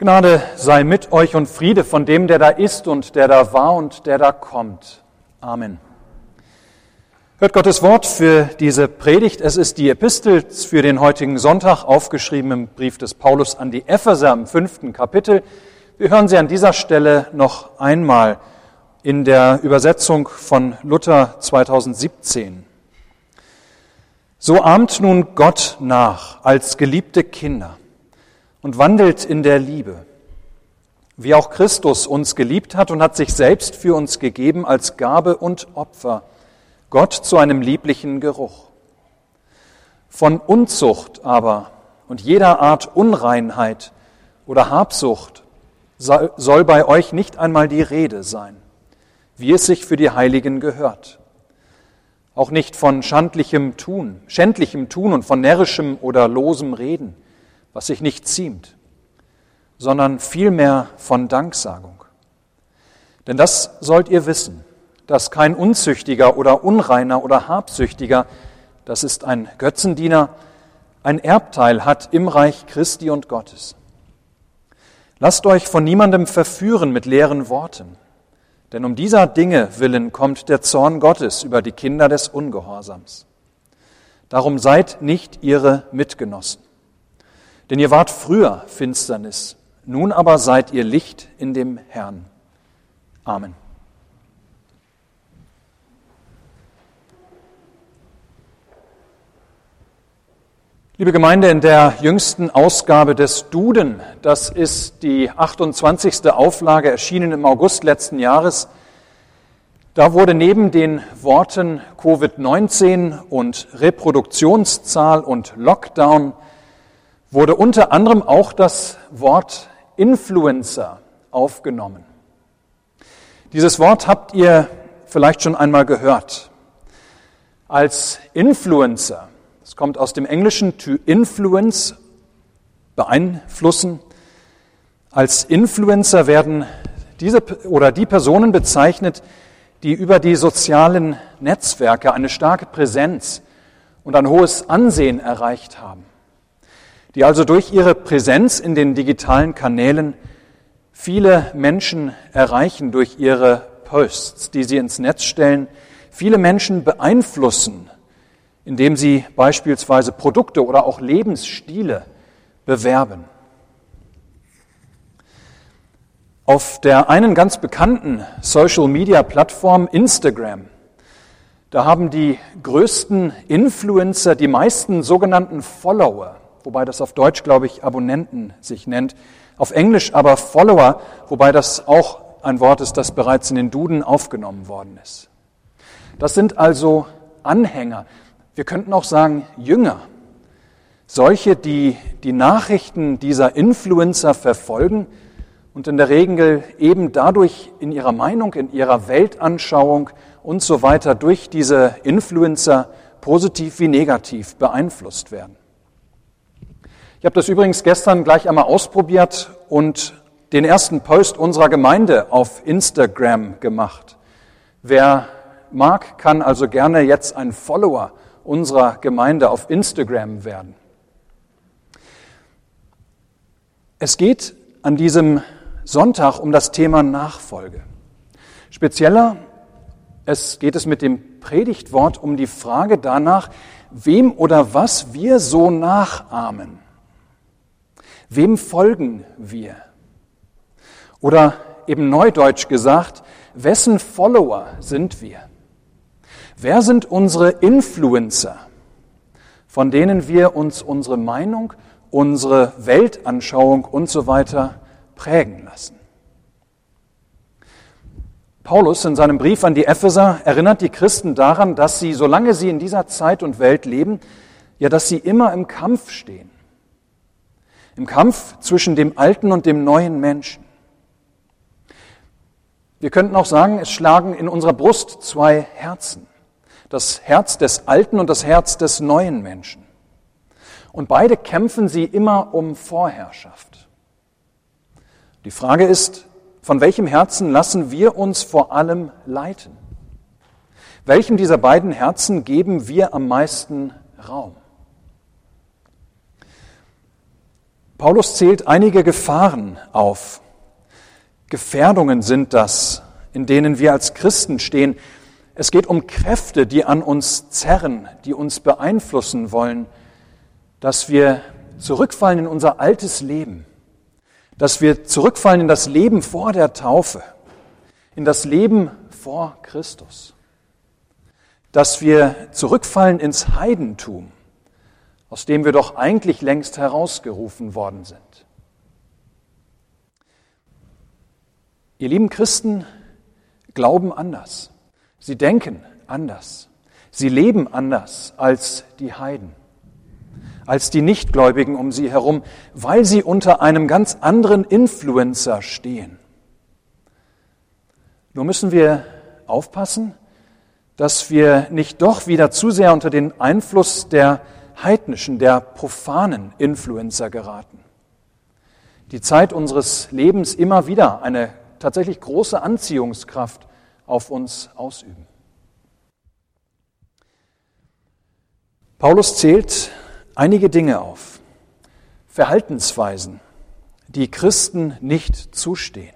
Gnade sei mit euch und Friede von dem, der da ist und der da war und der da kommt. Amen. Hört Gottes Wort für diese Predigt. Es ist die Epistel für den heutigen Sonntag, aufgeschrieben im Brief des Paulus an die Epheser im fünften Kapitel. Wir hören sie an dieser Stelle noch einmal in der Übersetzung von Luther 2017. So ahmt nun Gott nach als geliebte Kinder und wandelt in der Liebe, wie auch Christus uns geliebt hat und hat sich selbst für uns gegeben als Gabe und Opfer, Gott zu einem lieblichen Geruch. Von Unzucht aber und jeder Art Unreinheit oder Habsucht soll bei euch nicht einmal die Rede sein, wie es sich für die Heiligen gehört. Auch nicht von schandlichem Tun, schändlichem Tun und von närrischem oder losem Reden, was sich nicht ziemt, sondern vielmehr von Danksagung. Denn das sollt ihr wissen, dass kein Unzüchtiger oder Unreiner oder Habsüchtiger, das ist ein Götzendiener, ein Erbteil hat im Reich Christi und Gottes. Lasst euch von niemandem verführen mit leeren Worten, denn um dieser Dinge willen kommt der Zorn Gottes über die Kinder des Ungehorsams. Darum seid nicht ihre Mitgenossen. Denn ihr wart früher Finsternis, nun aber seid ihr Licht in dem Herrn. Amen. Liebe Gemeinde, in der jüngsten Ausgabe des Duden, das ist die 28. Auflage, erschienen im August letzten Jahres, da wurde neben den Worten Covid-19 und Reproduktionszahl und Lockdown wurde unter anderem auch das Wort Influencer aufgenommen. Dieses Wort habt ihr vielleicht schon einmal gehört. Als Influencer, es kommt aus dem Englischen to influence, beeinflussen. Als Influencer werden diese oder die Personen bezeichnet, die über die sozialen Netzwerke eine starke Präsenz und ein hohes Ansehen erreicht haben die also durch ihre Präsenz in den digitalen Kanälen viele Menschen erreichen durch ihre Posts, die sie ins Netz stellen, viele Menschen beeinflussen, indem sie beispielsweise Produkte oder auch Lebensstile bewerben. Auf der einen ganz bekannten Social-Media-Plattform Instagram, da haben die größten Influencer die meisten sogenannten Follower wobei das auf Deutsch, glaube ich, Abonnenten sich nennt, auf Englisch aber Follower, wobei das auch ein Wort ist, das bereits in den Duden aufgenommen worden ist. Das sind also Anhänger. Wir könnten auch sagen Jünger. Solche, die die Nachrichten dieser Influencer verfolgen und in der Regel eben dadurch in ihrer Meinung, in ihrer Weltanschauung und so weiter durch diese Influencer positiv wie negativ beeinflusst werden. Ich habe das übrigens gestern gleich einmal ausprobiert und den ersten Post unserer Gemeinde auf Instagram gemacht. Wer mag, kann also gerne jetzt ein Follower unserer Gemeinde auf Instagram werden. Es geht an diesem Sonntag um das Thema Nachfolge. Spezieller es geht es mit dem Predigtwort um die Frage danach, wem oder was wir so nachahmen. Wem folgen wir? Oder eben neudeutsch gesagt, wessen Follower sind wir? Wer sind unsere Influencer, von denen wir uns unsere Meinung, unsere Weltanschauung und so weiter prägen lassen? Paulus in seinem Brief an die Epheser erinnert die Christen daran, dass sie, solange sie in dieser Zeit und Welt leben, ja, dass sie immer im Kampf stehen im Kampf zwischen dem alten und dem neuen Menschen. Wir könnten auch sagen, es schlagen in unserer Brust zwei Herzen. Das Herz des alten und das Herz des neuen Menschen. Und beide kämpfen sie immer um Vorherrschaft. Die Frage ist, von welchem Herzen lassen wir uns vor allem leiten? Welchem dieser beiden Herzen geben wir am meisten Raum? Paulus zählt einige Gefahren auf. Gefährdungen sind das, in denen wir als Christen stehen. Es geht um Kräfte, die an uns zerren, die uns beeinflussen wollen, dass wir zurückfallen in unser altes Leben, dass wir zurückfallen in das Leben vor der Taufe, in das Leben vor Christus, dass wir zurückfallen ins Heidentum, aus dem wir doch eigentlich längst herausgerufen worden sind. Ihr lieben Christen glauben anders. Sie denken anders. Sie leben anders als die Heiden, als die Nichtgläubigen um sie herum, weil sie unter einem ganz anderen Influencer stehen. Nur müssen wir aufpassen, dass wir nicht doch wieder zu sehr unter den Einfluss der heidnischen, der profanen Influencer geraten. Die Zeit unseres Lebens immer wieder eine tatsächlich große Anziehungskraft auf uns ausüben. Paulus zählt einige Dinge auf, Verhaltensweisen, die Christen nicht zustehen.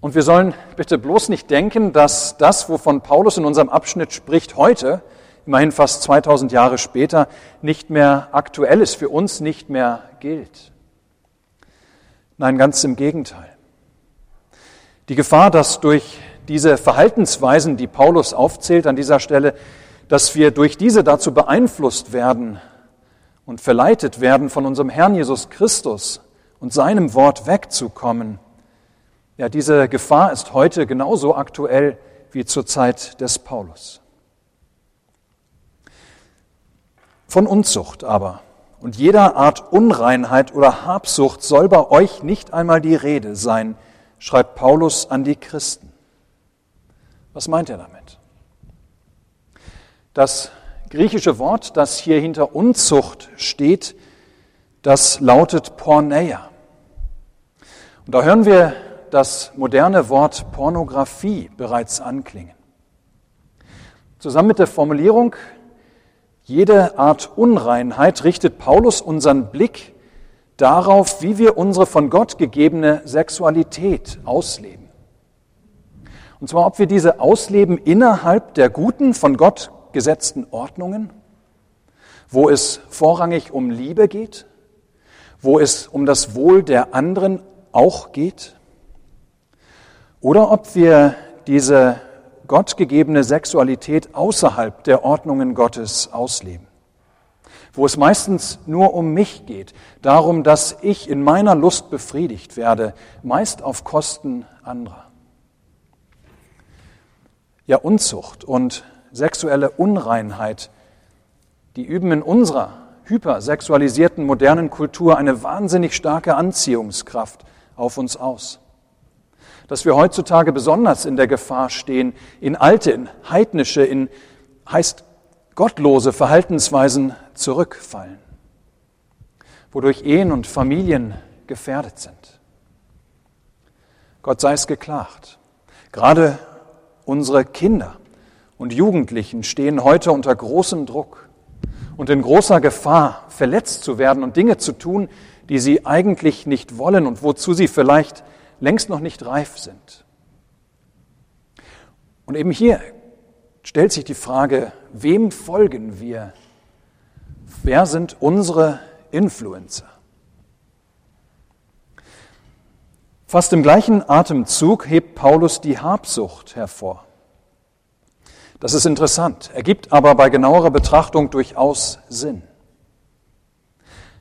Und wir sollen bitte bloß nicht denken, dass das, wovon Paulus in unserem Abschnitt spricht, heute, immerhin fast 2000 Jahre später, nicht mehr aktuell ist, für uns nicht mehr gilt. Nein, ganz im Gegenteil. Die Gefahr, dass durch diese Verhaltensweisen, die Paulus aufzählt an dieser Stelle, dass wir durch diese dazu beeinflusst werden und verleitet werden, von unserem Herrn Jesus Christus und seinem Wort wegzukommen. Ja, diese Gefahr ist heute genauso aktuell wie zur Zeit des Paulus. Von Unzucht aber und jeder Art Unreinheit oder Habsucht soll bei euch nicht einmal die Rede sein, schreibt Paulus an die Christen. Was meint er damit? Das griechische Wort, das hier hinter Unzucht steht, das lautet Porneia. Und da hören wir das moderne Wort Pornografie bereits anklingen. Zusammen mit der Formulierung jede Art Unreinheit richtet Paulus unseren Blick darauf, wie wir unsere von Gott gegebene Sexualität ausleben. Und zwar, ob wir diese ausleben innerhalb der guten, von Gott gesetzten Ordnungen, wo es vorrangig um Liebe geht, wo es um das Wohl der anderen auch geht, oder ob wir diese gottgegebene Sexualität außerhalb der Ordnungen Gottes ausleben wo es meistens nur um mich geht, darum, dass ich in meiner Lust befriedigt werde, meist auf Kosten anderer. Ja, Unzucht und sexuelle Unreinheit, die üben in unserer hypersexualisierten modernen Kultur eine wahnsinnig starke Anziehungskraft auf uns aus. Dass wir heutzutage besonders in der Gefahr stehen, in alte, in heidnische, in heißt gottlose Verhaltensweisen zurückfallen, wodurch Ehen und Familien gefährdet sind. Gott sei es geklagt. Gerade unsere Kinder und Jugendlichen stehen heute unter großem Druck und in großer Gefahr, verletzt zu werden und Dinge zu tun, die sie eigentlich nicht wollen und wozu sie vielleicht längst noch nicht reif sind. Und eben hier stellt sich die Frage, wem folgen wir? Wer sind unsere Influencer? Fast im gleichen Atemzug hebt Paulus die Habsucht hervor. Das ist interessant, ergibt aber bei genauerer Betrachtung durchaus Sinn.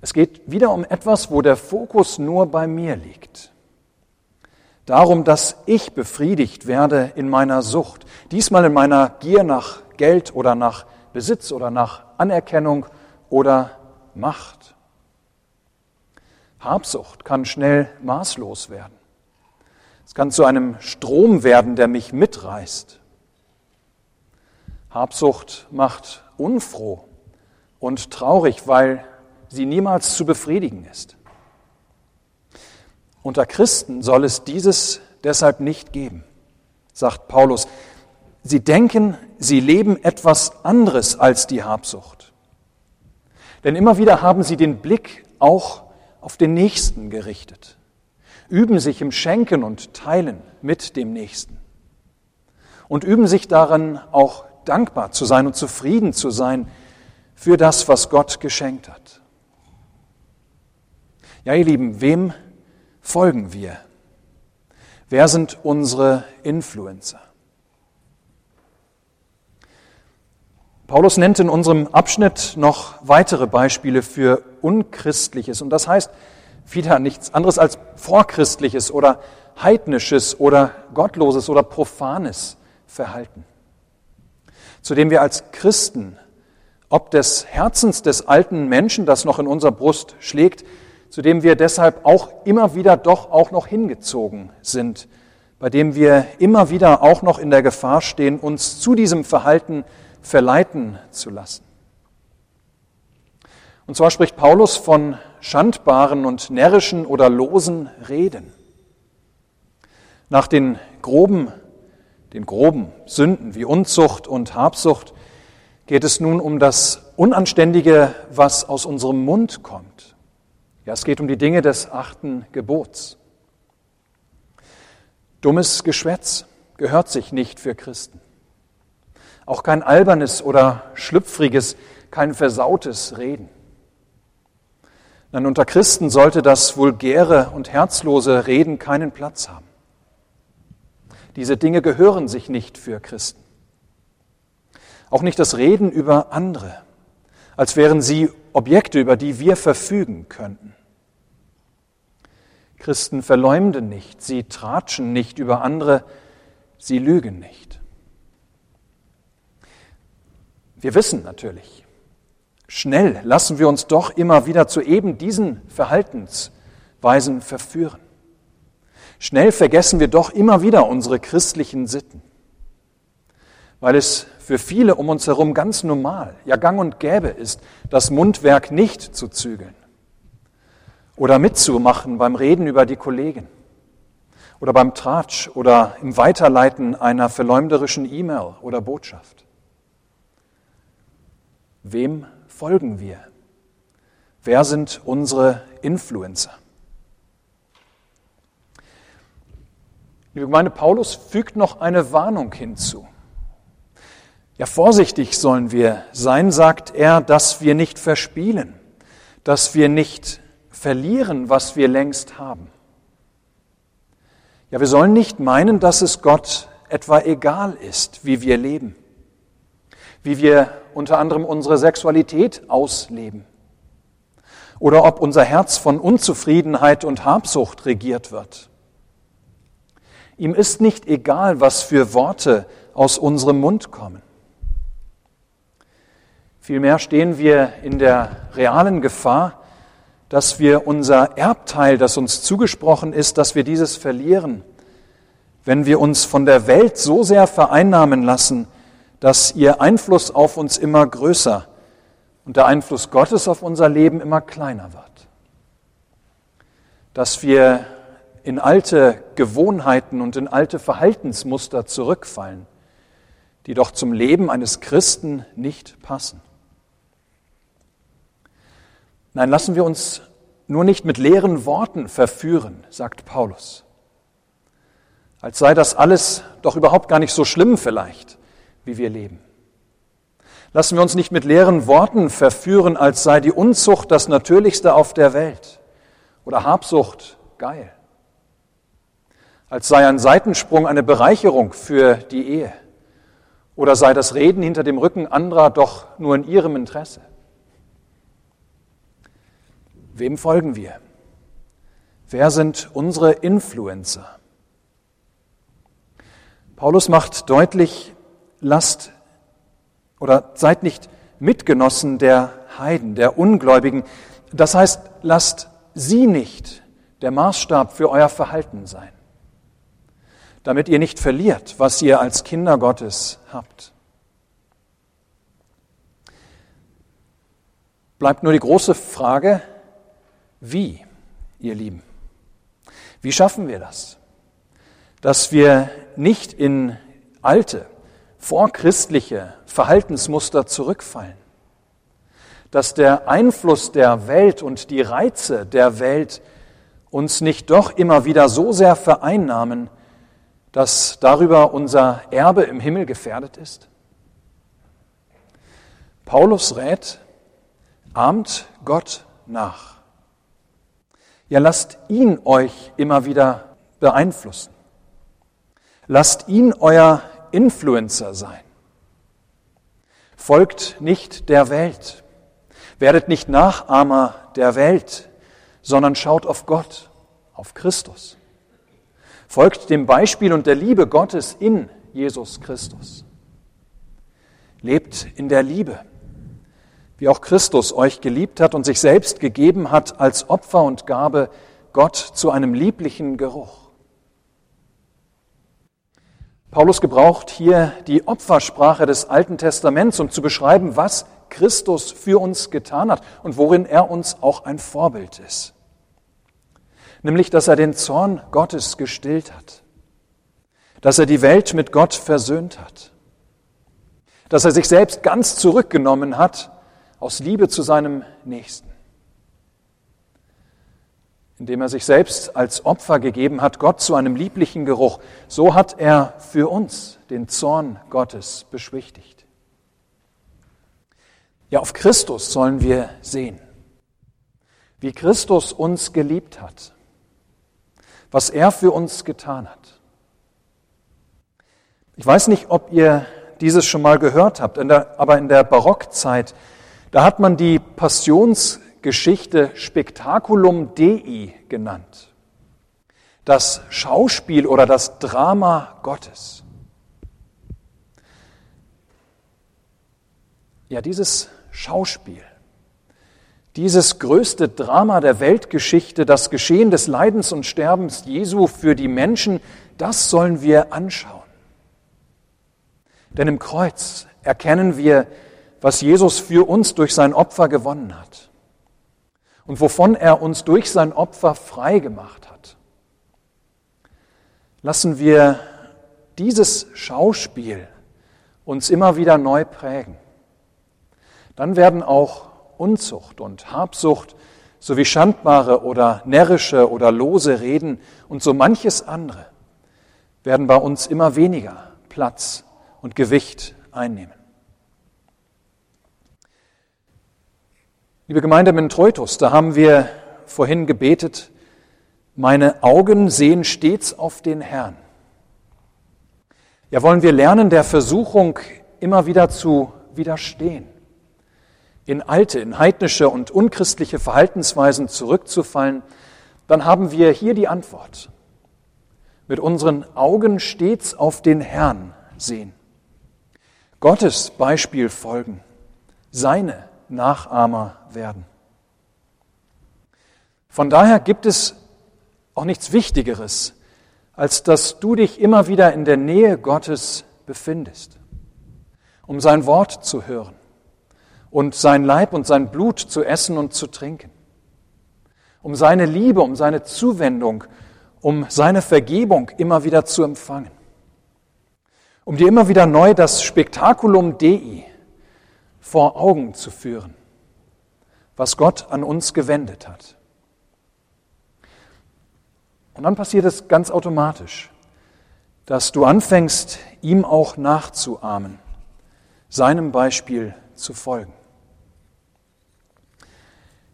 Es geht wieder um etwas, wo der Fokus nur bei mir liegt. Darum, dass ich befriedigt werde in meiner Sucht, diesmal in meiner Gier nach Geld oder nach Besitz oder nach Anerkennung oder Macht. Habsucht kann schnell maßlos werden. Es kann zu einem Strom werden, der mich mitreißt. Habsucht macht unfroh und traurig, weil sie niemals zu befriedigen ist. Unter Christen soll es dieses deshalb nicht geben, sagt Paulus. Sie denken, sie leben etwas anderes als die Habsucht. Denn immer wieder haben sie den Blick auch auf den Nächsten gerichtet, üben sich im Schenken und Teilen mit dem Nächsten und üben sich darin auch dankbar zu sein und zufrieden zu sein für das, was Gott geschenkt hat. Ja, ihr Lieben, wem folgen wir? Wer sind unsere Influencer? Paulus nennt in unserem Abschnitt noch weitere Beispiele für Unchristliches. Und das heißt wieder nichts anderes als Vorchristliches oder Heidnisches oder Gottloses oder Profanes Verhalten, zu dem wir als Christen, ob des Herzens des alten Menschen, das noch in unserer Brust schlägt, zu dem wir deshalb auch immer wieder doch auch noch hingezogen sind, bei dem wir immer wieder auch noch in der Gefahr stehen, uns zu diesem Verhalten verleiten zu lassen. Und zwar spricht Paulus von schandbaren und närrischen oder losen Reden. Nach den groben, den groben Sünden wie Unzucht und Habsucht geht es nun um das Unanständige, was aus unserem Mund kommt. Ja, es geht um die Dinge des achten Gebots. Dummes Geschwätz gehört sich nicht für Christen. Auch kein albernes oder schlüpfriges, kein versautes Reden. Nein, unter Christen sollte das vulgäre und herzlose Reden keinen Platz haben. Diese Dinge gehören sich nicht für Christen. Auch nicht das Reden über andere, als wären sie Objekte, über die wir verfügen könnten. Christen verleumden nicht, sie tratschen nicht über andere, sie lügen nicht. Wir wissen natürlich, schnell lassen wir uns doch immer wieder zu eben diesen Verhaltensweisen verführen. Schnell vergessen wir doch immer wieder unsere christlichen Sitten, weil es für viele um uns herum ganz normal, ja gang und gäbe ist, das Mundwerk nicht zu zügeln oder mitzumachen beim Reden über die Kollegen oder beim Tratsch oder im Weiterleiten einer verleumderischen E-Mail oder Botschaft. Wem folgen wir? Wer sind unsere Influencer? Liebe Gemeinde, Paulus fügt noch eine Warnung hinzu. Ja, vorsichtig sollen wir sein, sagt er, dass wir nicht verspielen, dass wir nicht verlieren, was wir längst haben. Ja, wir sollen nicht meinen, dass es Gott etwa egal ist, wie wir leben, wie wir unter anderem unsere Sexualität ausleben oder ob unser Herz von Unzufriedenheit und Habsucht regiert wird. Ihm ist nicht egal, was für Worte aus unserem Mund kommen. Vielmehr stehen wir in der realen Gefahr, dass wir unser Erbteil, das uns zugesprochen ist, dass wir dieses verlieren, wenn wir uns von der Welt so sehr vereinnahmen lassen, dass ihr Einfluss auf uns immer größer und der Einfluss Gottes auf unser Leben immer kleiner wird. Dass wir in alte Gewohnheiten und in alte Verhaltensmuster zurückfallen, die doch zum Leben eines Christen nicht passen. Nein, lassen wir uns nur nicht mit leeren Worten verführen, sagt Paulus. Als sei das alles doch überhaupt gar nicht so schlimm vielleicht, wie wir leben. Lassen wir uns nicht mit leeren Worten verführen, als sei die Unzucht das Natürlichste auf der Welt oder Habsucht geil. Als sei ein Seitensprung eine Bereicherung für die Ehe oder sei das Reden hinter dem Rücken anderer doch nur in ihrem Interesse. Wem folgen wir? Wer sind unsere Influencer? Paulus macht deutlich, lasst oder seid nicht Mitgenossen der Heiden, der Ungläubigen. Das heißt, lasst sie nicht der Maßstab für euer Verhalten sein, damit ihr nicht verliert, was ihr als Kinder Gottes habt. Bleibt nur die große Frage, wie, ihr Lieben? Wie schaffen wir das? Dass wir nicht in alte, vorchristliche Verhaltensmuster zurückfallen. dass der Einfluss der Welt und die Reize der Welt uns nicht doch immer wieder so sehr vereinnahmen, dass darüber unser Erbe im Himmel gefährdet ist? Paulus rät, ahmt Gott nach. Ja, lasst ihn euch immer wieder beeinflussen. Lasst ihn euer Influencer sein. Folgt nicht der Welt. Werdet nicht Nachahmer der Welt, sondern schaut auf Gott, auf Christus. Folgt dem Beispiel und der Liebe Gottes in Jesus Christus. Lebt in der Liebe, wie auch Christus euch geliebt hat und sich selbst gegeben hat als Opfer und Gabe Gott zu einem lieblichen Geruch. Paulus gebraucht hier die Opfersprache des Alten Testaments, um zu beschreiben, was Christus für uns getan hat und worin er uns auch ein Vorbild ist. Nämlich, dass er den Zorn Gottes gestillt hat, dass er die Welt mit Gott versöhnt hat, dass er sich selbst ganz zurückgenommen hat aus Liebe zu seinem Nächsten indem er sich selbst als Opfer gegeben hat, Gott zu einem lieblichen Geruch. So hat er für uns den Zorn Gottes beschwichtigt. Ja, auf Christus sollen wir sehen, wie Christus uns geliebt hat, was er für uns getan hat. Ich weiß nicht, ob ihr dieses schon mal gehört habt, aber in der Barockzeit, da hat man die Passions Geschichte Spectaculum Dei genannt. Das Schauspiel oder das Drama Gottes. Ja, dieses Schauspiel, dieses größte Drama der Weltgeschichte, das Geschehen des Leidens und Sterbens Jesu für die Menschen, das sollen wir anschauen. Denn im Kreuz erkennen wir, was Jesus für uns durch sein Opfer gewonnen hat und wovon er uns durch sein Opfer frei gemacht hat. Lassen wir dieses Schauspiel uns immer wieder neu prägen. Dann werden auch Unzucht und Habsucht sowie schandbare oder närrische oder lose Reden und so manches andere werden bei uns immer weniger Platz und Gewicht einnehmen. Liebe Gemeinde Mentreutus, da haben wir vorhin gebetet, meine Augen sehen stets auf den Herrn. Ja, wollen wir lernen, der Versuchung immer wieder zu widerstehen, in alte, in heidnische und unchristliche Verhaltensweisen zurückzufallen, dann haben wir hier die Antwort. Mit unseren Augen stets auf den Herrn sehen. Gottes Beispiel folgen, seine Nachahmer werden. Von daher gibt es auch nichts Wichtigeres, als dass du dich immer wieder in der Nähe Gottes befindest, um sein Wort zu hören und sein Leib und sein Blut zu essen und zu trinken, um seine Liebe, um seine Zuwendung, um seine Vergebung immer wieder zu empfangen, um dir immer wieder neu das Spektakulum Dei, vor Augen zu führen, was Gott an uns gewendet hat. Und dann passiert es ganz automatisch, dass du anfängst, ihm auch nachzuahmen, seinem Beispiel zu folgen.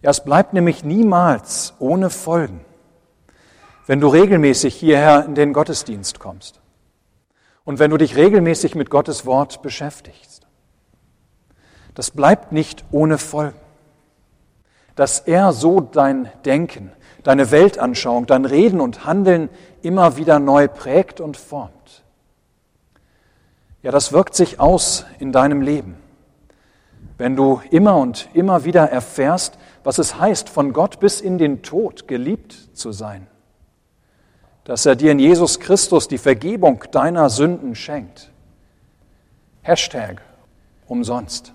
Ja, es bleibt nämlich niemals ohne Folgen, wenn du regelmäßig hierher in den Gottesdienst kommst und wenn du dich regelmäßig mit Gottes Wort beschäftigst das bleibt nicht ohne Folgen. Dass er so dein Denken, deine Weltanschauung, dein Reden und Handeln immer wieder neu prägt und formt. Ja, das wirkt sich aus in deinem Leben. Wenn du immer und immer wieder erfährst, was es heißt, von Gott bis in den Tod geliebt zu sein. Dass er dir in Jesus Christus die Vergebung deiner Sünden schenkt. Hashtag umsonst.